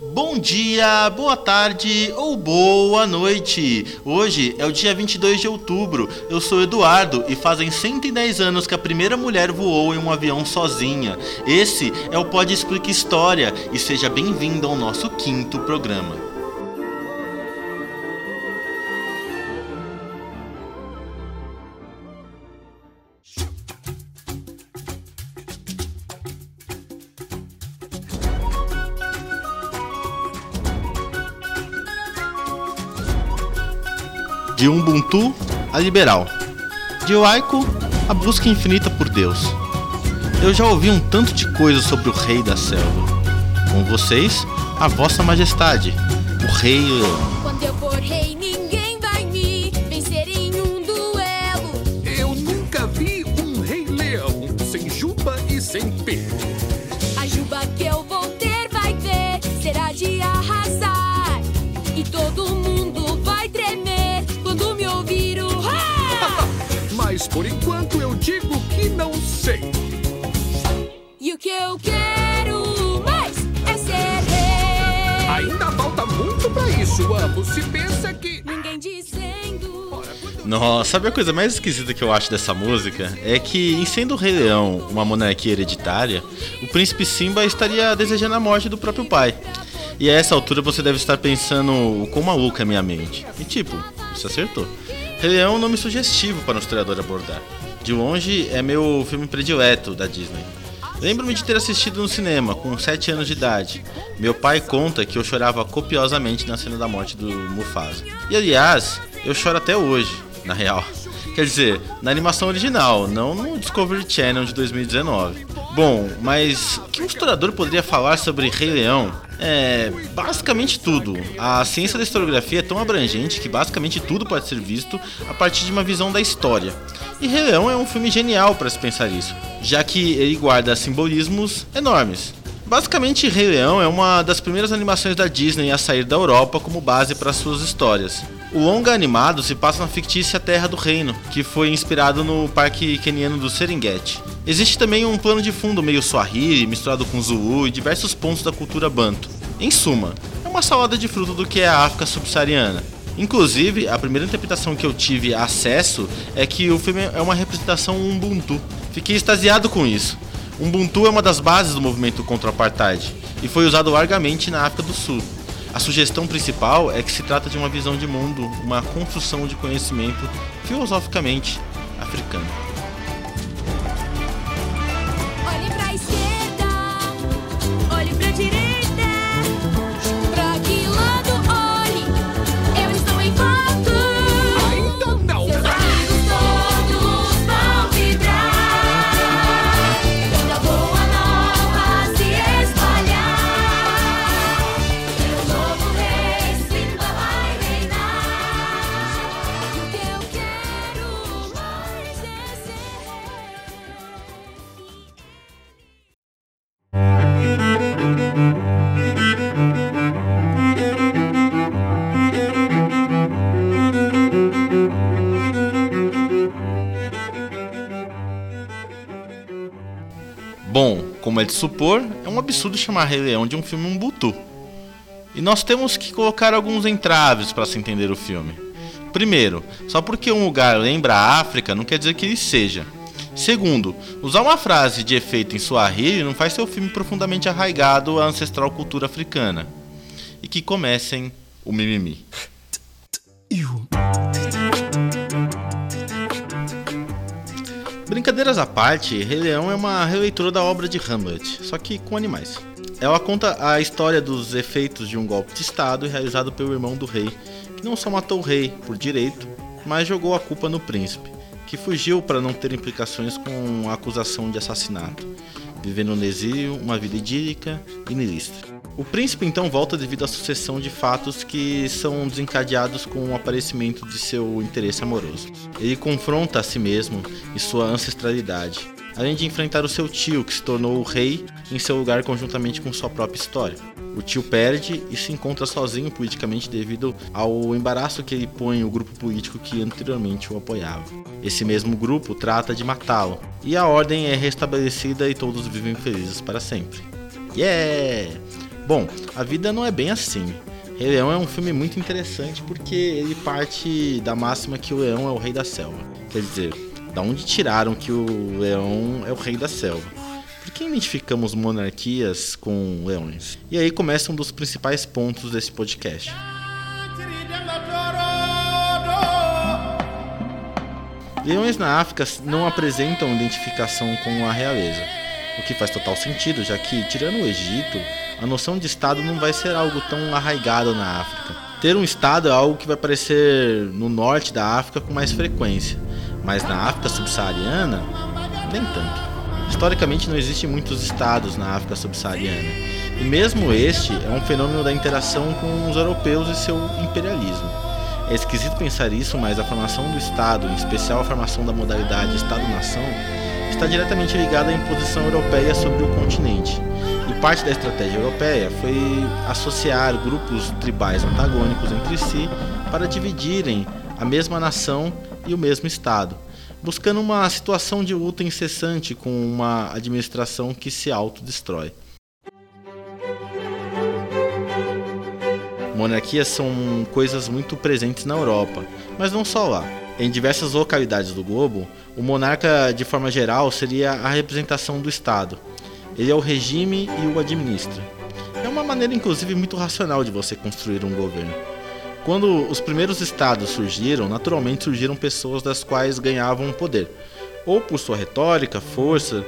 Bom dia, boa tarde ou boa noite. Hoje é o dia 22 de outubro. Eu sou Eduardo e fazem 110 anos que a primeira mulher voou em um avião sozinha. Esse é o Pode Explica História e seja bem-vindo ao nosso quinto programa. De Ubuntu a liberal. De Waiko a busca infinita por Deus. Eu já ouvi um tanto de coisa sobre o rei da selva. Com vocês, a vossa majestade, o rei por enquanto eu digo que não sei. E o que eu quero mais é ser rei. Ainda falta muito pra isso, amo. Se pensa que. Ninguém dizendo. Ora, quando- Nossa, sabe a coisa mais esquisita que eu acho dessa música? É que, em sendo o Rei Leão uma monarquia hereditária, o príncipe Simba estaria desejando a morte do próprio pai. E a essa altura você deve estar pensando o quão maluca é minha mente. E tipo, você acertou. Rei Leão é um nome sugestivo para um historiador abordar. De longe, é meu filme predileto da Disney. Lembro-me de ter assistido no cinema, com 7 anos de idade. Meu pai conta que eu chorava copiosamente na cena da morte do Mufasa. E aliás, eu choro até hoje, na real. Quer dizer, na animação original, não no Discovery Channel de 2019. Bom, mas o que um historiador poderia falar sobre Rei Leão? É, basicamente tudo. A ciência da historiografia é tão abrangente que basicamente tudo pode ser visto a partir de uma visão da história. E Rei Leão é um filme genial para se pensar isso, já que ele guarda simbolismos enormes. Basicamente, Rei Leão é uma das primeiras animações da Disney a sair da Europa como base para suas histórias. O longa animado se passa na fictícia Terra do Reino, que foi inspirado no parque keniano do Serengeti. Existe também um plano de fundo meio Swahili, misturado com Zulu e diversos pontos da cultura Banto. Em suma, é uma salada de fruto do que é a África subsaariana. Inclusive, a primeira interpretação que eu tive acesso é que o filme é uma representação Ubuntu. Fiquei extasiado com isso. Ubuntu é uma das bases do movimento contra o apartheid e foi usado largamente na África do Sul. A sugestão principal é que se trata de uma visão de mundo, uma construção de conhecimento filosoficamente africano. Supor, é um absurdo chamar Rei Leão de um filme Ubuntu. E nós temos que colocar alguns entraves para se entender o filme. Primeiro, só porque um lugar lembra a África não quer dizer que ele seja. Segundo, usar uma frase de efeito em Swahili não faz seu filme profundamente arraigado à ancestral cultura africana. E que comecem o mimimi. Brincadeiras à parte, Rei Leão é uma releitura da obra de Hamlet, só que com animais. Ela conta a história dos efeitos de um golpe de estado realizado pelo irmão do rei, que não só matou o rei por direito, mas jogou a culpa no príncipe, que fugiu para não ter implicações com a acusação de assassinato, vivendo no exílio uma vida idílica e nihilista. O príncipe então volta devido à sucessão de fatos que são desencadeados com o aparecimento de seu interesse amoroso. Ele confronta a si mesmo e sua ancestralidade, além de enfrentar o seu tio, que se tornou o rei em seu lugar conjuntamente com sua própria história. O tio perde e se encontra sozinho politicamente devido ao embaraço que ele põe o grupo político que anteriormente o apoiava. Esse mesmo grupo trata de matá-lo, e a ordem é restabelecida e todos vivem felizes para sempre. Yeah! Bom, a vida não é bem assim. Rei Leão é um filme muito interessante porque ele parte da máxima que o leão é o rei da selva. Quer dizer, da onde tiraram que o leão é o rei da selva? Por que identificamos monarquias com leões? E aí começa um dos principais pontos desse podcast. Leões na África não apresentam identificação com a realeza, o que faz total sentido, já que, tirando o Egito, a noção de Estado não vai ser algo tão arraigado na África. Ter um Estado é algo que vai aparecer no norte da África com mais frequência, mas na África subsaariana, nem tanto. Historicamente, não existem muitos estados na África subsaariana, e mesmo este é um fenômeno da interação com os europeus e seu imperialismo. É esquisito pensar isso, mas a formação do Estado, em especial a formação da modalidade Estado-nação, está diretamente ligada à imposição europeia sobre o continente. E parte da estratégia europeia foi associar grupos tribais antagônicos entre si para dividirem a mesma nação e o mesmo Estado, buscando uma situação de luta incessante com uma administração que se autodestrói. Monarquias são coisas muito presentes na Europa, mas não só lá. Em diversas localidades do globo, o monarca, de forma geral, seria a representação do Estado. Ele é o regime e o administra. É uma maneira, inclusive, muito racional de você construir um governo. Quando os primeiros estados surgiram, naturalmente surgiram pessoas das quais ganhavam poder, ou por sua retórica, força,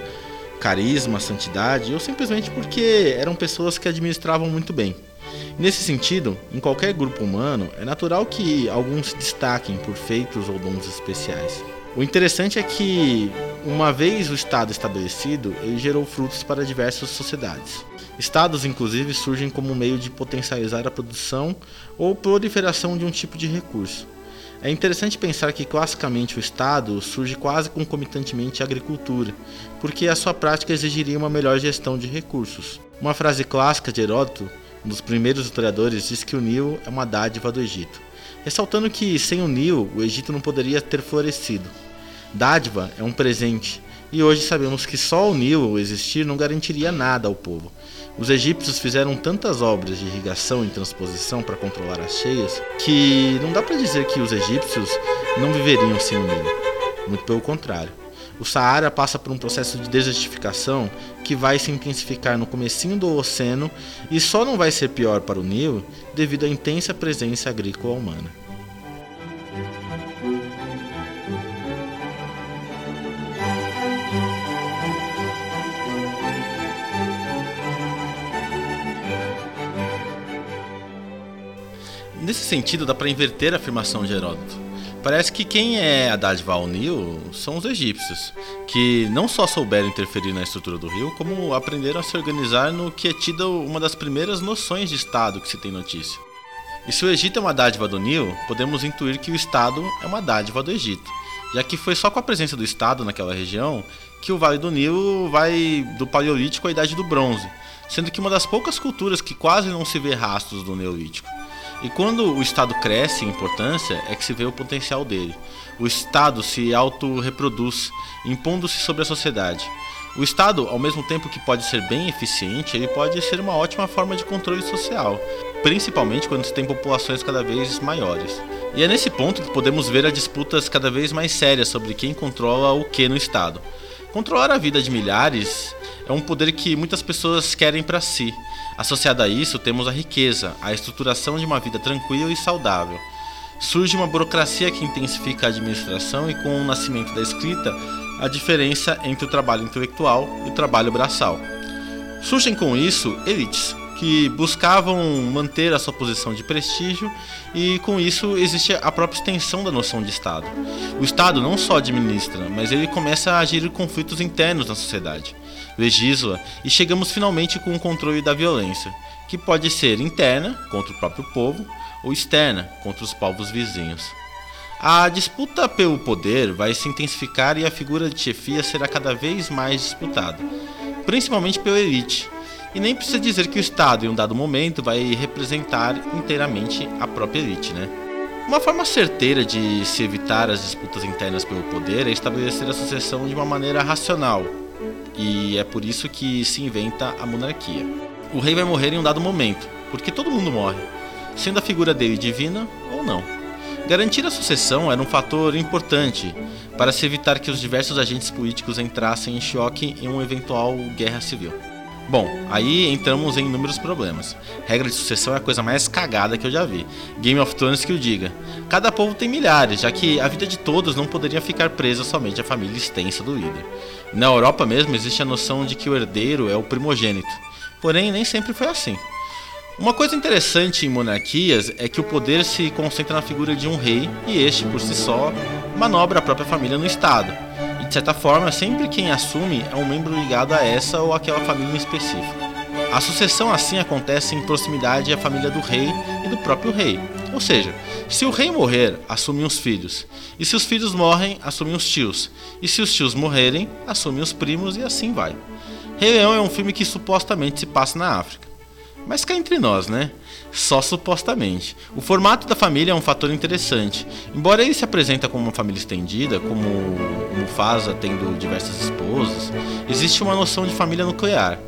carisma, santidade, ou simplesmente porque eram pessoas que administravam muito bem. Nesse sentido, em qualquer grupo humano, é natural que alguns se destaquem por feitos ou dons especiais. O interessante é que, uma vez o Estado estabelecido, ele gerou frutos para diversas sociedades. Estados, inclusive, surgem como meio de potencializar a produção ou proliferação de um tipo de recurso. É interessante pensar que classicamente o Estado surge quase concomitantemente à agricultura, porque a sua prática exigiria uma melhor gestão de recursos. Uma frase clássica de Heródoto, um dos primeiros historiadores, diz que o Nilo é uma dádiva do Egito ressaltando que sem o Nilo o Egito não poderia ter florescido. Dádiva é um presente, e hoje sabemos que só o Nilo existir não garantiria nada ao povo. Os egípcios fizeram tantas obras de irrigação e transposição para controlar as cheias que não dá para dizer que os egípcios não viveriam sem o Nilo. Muito pelo contrário. O Saara passa por um processo de desertificação que vai se intensificar no comecinho do Oceano e só não vai ser pior para o Nilo devido à intensa presença agrícola humana. Nesse sentido, dá para inverter a afirmação de Heródoto. Parece que quem é a dádiva ao Nilo são os egípcios, que não só souberam interferir na estrutura do rio, como aprenderam a se organizar no que é tida uma das primeiras noções de Estado que se tem notícia. E se o Egito é uma dádiva do Nilo, podemos intuir que o Estado é uma dádiva do Egito, já que foi só com a presença do Estado naquela região que o Vale do Nilo vai do Paleolítico à Idade do Bronze, sendo que uma das poucas culturas que quase não se vê rastros do Neolítico. E quando o Estado cresce em importância, é que se vê o potencial dele. O Estado se autorreproduz, impondo-se sobre a sociedade. O Estado, ao mesmo tempo que pode ser bem eficiente, ele pode ser uma ótima forma de controle social, principalmente quando se tem populações cada vez maiores. E é nesse ponto que podemos ver as disputas cada vez mais sérias sobre quem controla o que no Estado. Controlar a vida de milhares é um poder que muitas pessoas querem para si. Associado a isso, temos a riqueza, a estruturação de uma vida tranquila e saudável. Surge uma burocracia que intensifica a administração e, com o nascimento da escrita, a diferença entre o trabalho intelectual e o trabalho braçal. Surgem com isso elites, que buscavam manter a sua posição de prestígio e com isso existe a própria extensão da noção de Estado. O Estado não só administra, mas ele começa a agir conflitos internos na sociedade, legisla e chegamos finalmente com o controle da violência, que pode ser interna contra o próprio povo ou externa contra os povos vizinhos. A disputa pelo poder vai se intensificar e a figura de chefia será cada vez mais disputada, principalmente pela elite e nem precisa dizer que o Estado, em um dado momento, vai representar inteiramente a própria elite, né? Uma forma certeira de se evitar as disputas internas pelo poder é estabelecer a sucessão de uma maneira racional, e é por isso que se inventa a monarquia. o rei vai morrer em um dado momento, porque todo mundo morre, sendo a figura dele divina ou não. Garantir a sucessão era um fator importante para se evitar que os diversos agentes políticos entrassem em choque em uma eventual guerra civil. Bom, aí entramos em inúmeros problemas. Regra de sucessão é a coisa mais cagada que eu já vi. Game of Thrones que o diga. Cada povo tem milhares, já que a vida de todos não poderia ficar presa somente à família extensa do líder. Na Europa mesmo existe a noção de que o herdeiro é o primogênito. Porém, nem sempre foi assim. Uma coisa interessante em monarquias é que o poder se concentra na figura de um rei e este, por si só, manobra a própria família no Estado. De certa forma, sempre quem assume é um membro ligado a essa ou aquela família em específico. A sucessão assim acontece em proximidade à família do rei e do próprio rei. Ou seja, se o rei morrer, assumem os filhos. E se os filhos morrem, assumem os tios. E se os tios morrerem, assumem os primos e assim vai. Rei Leão é um filme que supostamente se passa na África. Mas cá entre nós, né? Só supostamente. O formato da família é um fator interessante. Embora ele se apresenta como uma família estendida, como Mufasa tendo diversas esposas, existe uma noção de família nuclear.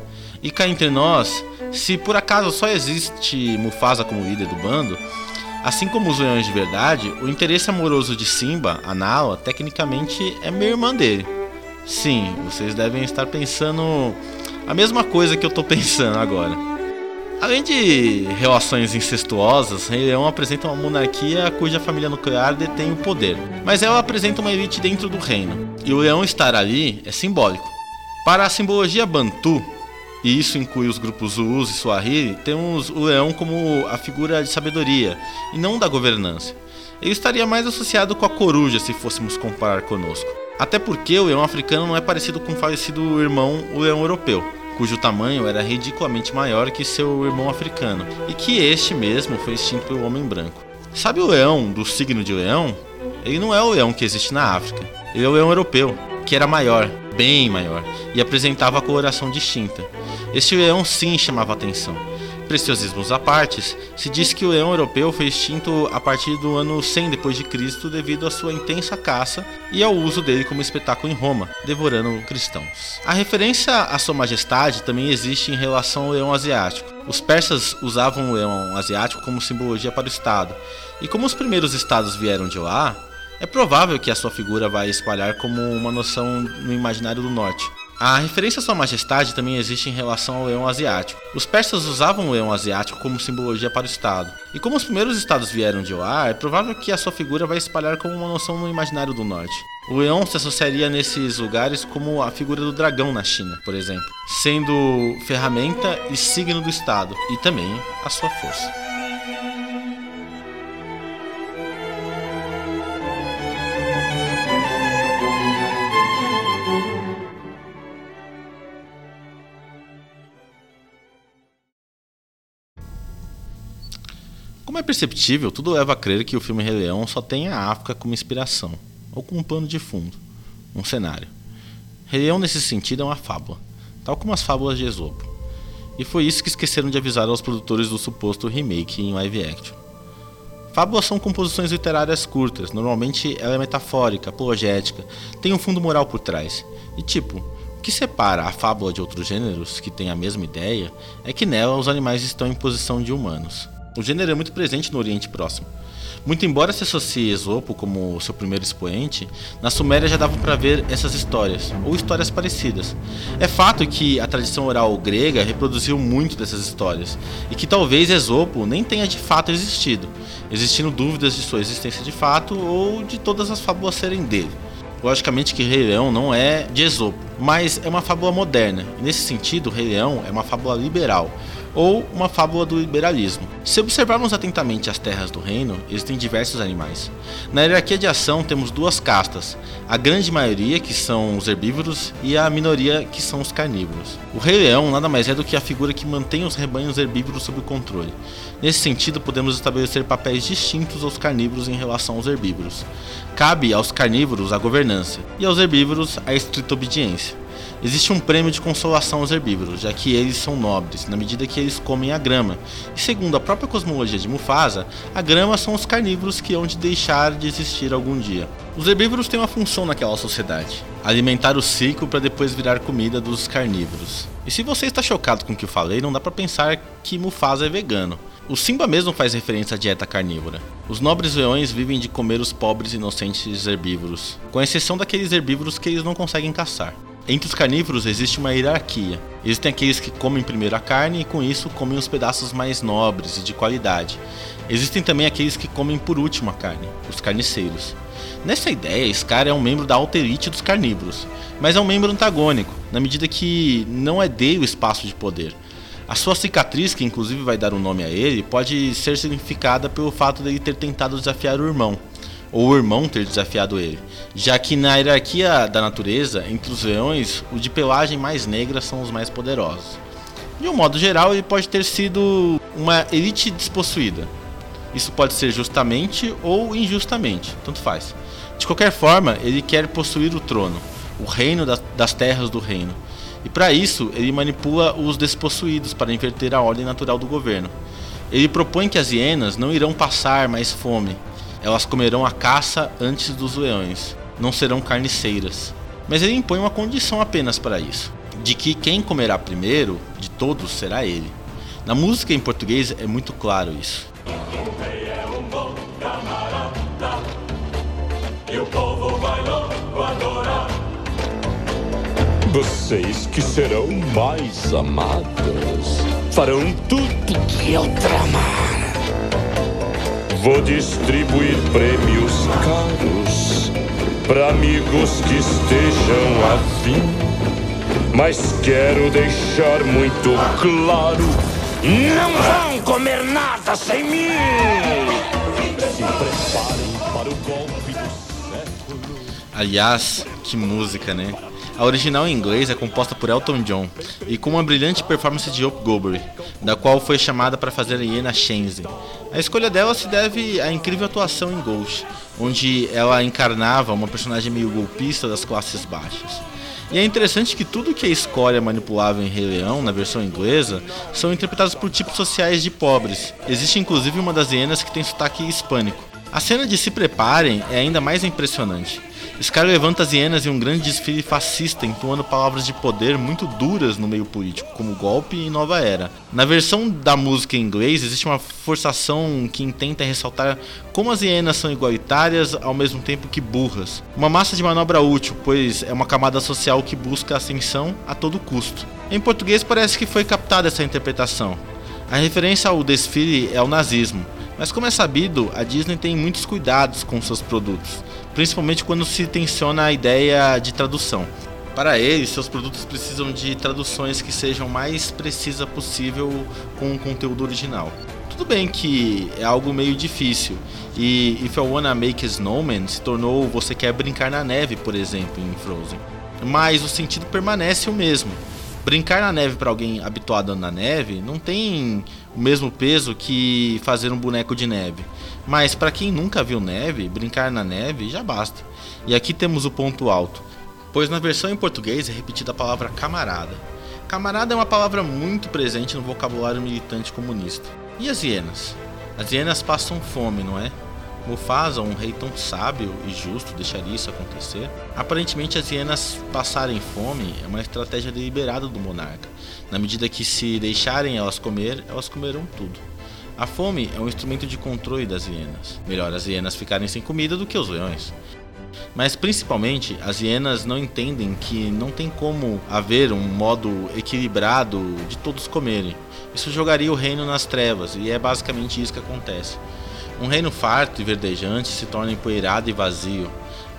E cá entre nós, se por acaso só existe Mufasa como líder do bando, assim como os leões de verdade, o interesse amoroso de Simba, a Nala, tecnicamente é meio irmã dele. Sim, vocês devem estar pensando a mesma coisa que eu tô pensando agora. Além de relações incestuosas, Rei Leão apresenta uma monarquia cuja família nuclear detém o poder, mas ela apresenta uma elite dentro do reino, e o leão estar ali é simbólico. Para a simbologia Bantu, e isso inclui os grupos Zulus e Swahili, temos o leão como a figura de sabedoria e não da governança. Ele estaria mais associado com a coruja se fôssemos comparar conosco. Até porque o leão africano não é parecido com o falecido irmão, o leão europeu cujo tamanho era ridiculamente maior que seu irmão africano, e que este mesmo foi extinto pelo homem branco. Sabe o leão do signo de leão? Ele não é o leão que existe na África, ele é o leão europeu, que era maior, bem maior, e apresentava a coloração distinta. Este leão sim chamava atenção preciosismos à parte, se diz que o leão europeu foi extinto a partir do ano 100 d.C. devido à sua intensa caça e ao uso dele como espetáculo em Roma, devorando cristãos. A referência à sua majestade também existe em relação ao leão asiático. Os persas usavam o leão asiático como simbologia para o Estado, e como os primeiros estados vieram de lá, é provável que a sua figura vai espalhar como uma noção no imaginário do norte. A referência à Sua Majestade também existe em relação ao leão asiático. Os persas usavam o leão asiático como simbologia para o Estado. E como os primeiros estados vieram de lá, é provável que a sua figura vai espalhar como uma noção no imaginário do norte. O leão se associaria nesses lugares como a figura do dragão na China, por exemplo, sendo ferramenta e signo do Estado, e também a sua força. Como é perceptível, tudo leva a crer que o filme Rei Leão só tem a África como inspiração, ou como um plano de fundo, um cenário. Rei Leão, nesse sentido, é uma fábula, tal como as fábulas de Esopo. E foi isso que esqueceram de avisar aos produtores do suposto remake em live action. Fábulas são composições literárias curtas, normalmente ela é metafórica, apologética, tem um fundo moral por trás. E tipo, o que separa a fábula de outros gêneros que têm a mesma ideia é que nela os animais estão em posição de humanos. O gênero é muito presente no Oriente Próximo. Muito embora se associe Esopo como seu primeiro expoente, na Suméria já dava para ver essas histórias, ou histórias parecidas. É fato que a tradição oral grega reproduziu muito dessas histórias, e que talvez Esopo nem tenha de fato existido, existindo dúvidas de sua existência de fato ou de todas as fábulas serem dele. Logicamente que Rei Leão não é de Esopo, mas é uma fábula moderna, e nesse sentido, Rei Leão é uma fábula liberal, ou uma fábula do liberalismo. Se observarmos atentamente as terras do reino, existem diversos animais. Na hierarquia de ação temos duas castas, a grande maioria que são os herbívoros e a minoria que são os carnívoros. O rei leão nada mais é do que a figura que mantém os rebanhos herbívoros sob controle. Nesse sentido, podemos estabelecer papéis distintos aos carnívoros em relação aos herbívoros. Cabe aos carnívoros a governança e aos herbívoros a estrita obediência. Existe um prêmio de consolação aos herbívoros, já que eles são nobres, na medida que eles comem a grama. E segundo a própria cosmologia de Mufasa, a grama são os carnívoros que hão de deixar de existir algum dia. Os herbívoros têm uma função naquela sociedade: alimentar o ciclo para depois virar comida dos carnívoros. E se você está chocado com o que eu falei, não dá para pensar que Mufasa é vegano. O Simba mesmo faz referência à dieta carnívora. Os nobres leões vivem de comer os pobres inocentes herbívoros, com exceção daqueles herbívoros que eles não conseguem caçar. Entre os carnívoros existe uma hierarquia. Existem aqueles que comem primeiro a carne e com isso comem os pedaços mais nobres e de qualidade. Existem também aqueles que comem por último a carne, os carniceiros. Nessa ideia, Scar é um membro da alta elite dos carnívoros, mas é um membro antagônico, na medida que não é dele o espaço de poder. A sua cicatriz, que inclusive vai dar um nome a ele, pode ser significada pelo fato de ele ter tentado desafiar o irmão, ou o irmão ter desafiado ele, já que na hierarquia da natureza, entre os leões, os de pelagem mais negra são os mais poderosos. De um modo geral, ele pode ter sido uma elite despossuída. Isso pode ser justamente ou injustamente, tanto faz. De qualquer forma, ele quer possuir o trono, o reino das terras do reino. E para isso, ele manipula os despossuídos para inverter a ordem natural do governo. Ele propõe que as hienas não irão passar mais fome, elas comerão a caça antes dos leões, não serão carniceiras. Mas ele impõe uma condição apenas para isso: de que quem comerá primeiro de todos será ele. Na música em português é muito claro isso. Vocês que serão mais amadas farão tudo que eu tramar. Vou distribuir prêmios caros para amigos que estejam afim. Mas quero deixar muito claro: não vão comer nada sem mim! Se preparem para o golpe do século. Aliás, que música, né? A original em inglês é composta por Elton John e com uma brilhante performance de Hope Goldberg, da qual foi chamada para fazer a Iena Shenzi. A escolha dela se deve à incrível atuação em Ghost, onde ela encarnava uma personagem meio golpista das classes baixas. E é interessante que tudo que a escória manipulava em Rei Leão, na versão inglesa, são interpretados por tipos sociais de pobres. Existe inclusive uma das hienas que tem sotaque hispânico. A cena de Se Preparem é ainda mais impressionante. Scar levanta as hienas em um grande desfile fascista, entoando palavras de poder muito duras no meio político, como golpe e nova era. Na versão da música em inglês, existe uma forçação que intenta ressaltar como as hienas são igualitárias ao mesmo tempo que burras. Uma massa de manobra útil, pois é uma camada social que busca ascensão a todo custo. Em português parece que foi captada essa interpretação. A referência ao desfile é o nazismo, mas como é sabido, a Disney tem muitos cuidados com seus produtos principalmente quando se tensiona a ideia de tradução. Para eles, seus produtos precisam de traduções que sejam mais precisas possível com o conteúdo original. Tudo bem que é algo meio difícil, e If I Wanna Make a Snowman se tornou Você Quer Brincar na Neve, por exemplo, em Frozen. Mas o sentido permanece o mesmo. Brincar na neve para alguém habituado na neve não tem o mesmo peso que fazer um boneco de neve. Mas para quem nunca viu neve, brincar na neve já basta. E aqui temos o ponto alto, pois na versão em português é repetida a palavra camarada. Camarada é uma palavra muito presente no vocabulário militante comunista. E as hienas? As hienas passam fome, não é? Mufasa, um rei tão sábio e justo, deixaria isso acontecer? Aparentemente, as hienas passarem fome é uma estratégia deliberada do monarca. Na medida que, se deixarem elas comer, elas comerão tudo. A fome é um instrumento de controle das hienas. Melhor as hienas ficarem sem comida do que os leões. Mas principalmente, as hienas não entendem que não tem como haver um modo equilibrado de todos comerem. Isso jogaria o reino nas trevas, e é basicamente isso que acontece. Um reino farto e verdejante se torna empoeirado e vazio.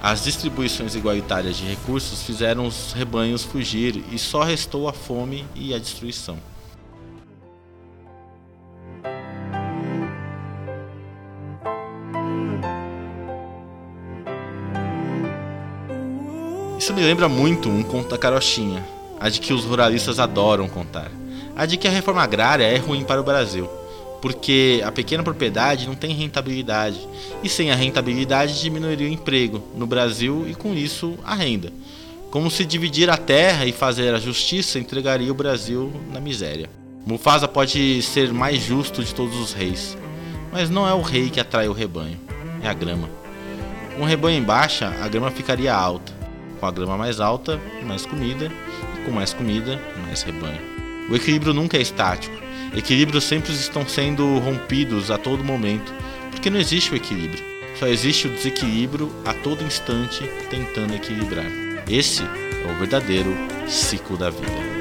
As distribuições igualitárias de recursos fizeram os rebanhos fugir e só restou a fome e a destruição. Isso me lembra muito um conto da carochinha, a de que os ruralistas adoram contar, a de que a reforma agrária é ruim para o Brasil, porque a pequena propriedade não tem rentabilidade, e sem a rentabilidade diminuiria o emprego no Brasil e com isso a renda. Como se dividir a terra e fazer a justiça entregaria o Brasil na miséria. Mufasa pode ser mais justo de todos os reis, mas não é o rei que atrai o rebanho, é a grama. Com um rebanho em baixa, a grama ficaria alta. Com a grama mais alta, mais comida, e com mais comida, mais rebanho. O equilíbrio nunca é estático. Equilíbrios sempre estão sendo rompidos a todo momento, porque não existe o equilíbrio. Só existe o desequilíbrio a todo instante tentando equilibrar. Esse é o verdadeiro ciclo da vida.